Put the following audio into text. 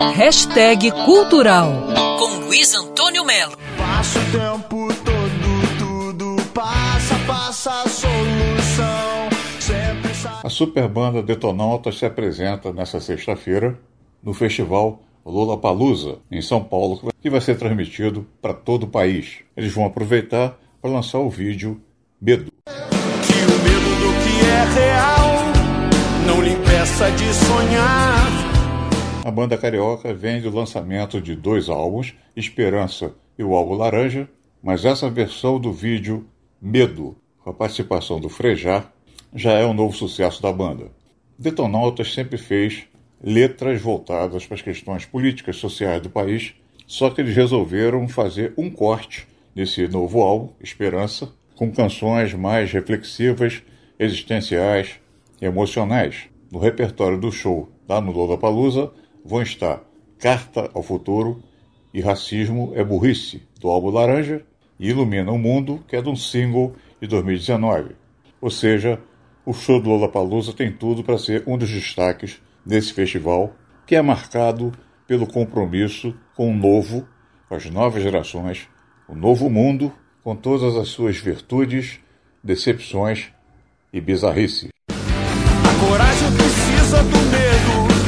Hashtag Cultural com Luiz Antônio Melo. Passa o tempo todo, tudo passa, passa a solução. Sempre sabe. A super banda Detonautas se apresenta nesta sexta-feira no festival Lula Palusa, em São Paulo, que vai ser transmitido para todo o país. Eles vão aproveitar para lançar o vídeo Medo. Que o medo do que é real não lhe impeça de sonhar. A banda carioca vem do lançamento de dois álbuns, Esperança e o álbum Laranja, mas essa versão do vídeo Medo, com a participação do Frejá, já é um novo sucesso da banda. Detonautas sempre fez letras voltadas para as questões políticas sociais do país, só que eles resolveram fazer um corte nesse novo álbum, Esperança, com canções mais reflexivas, existenciais e emocionais. No repertório do show lá no Lollapalooza vão estar Carta ao Futuro e Racismo é Burrice, do álbum Laranja, e Ilumina o Mundo, que é de um single de 2019. Ou seja, o show do Lollapalooza tem tudo para ser um dos destaques desse festival, que é marcado pelo compromisso com o novo, com as novas gerações, o novo mundo, com todas as suas virtudes, decepções e bizarrices. A coragem precisa do medo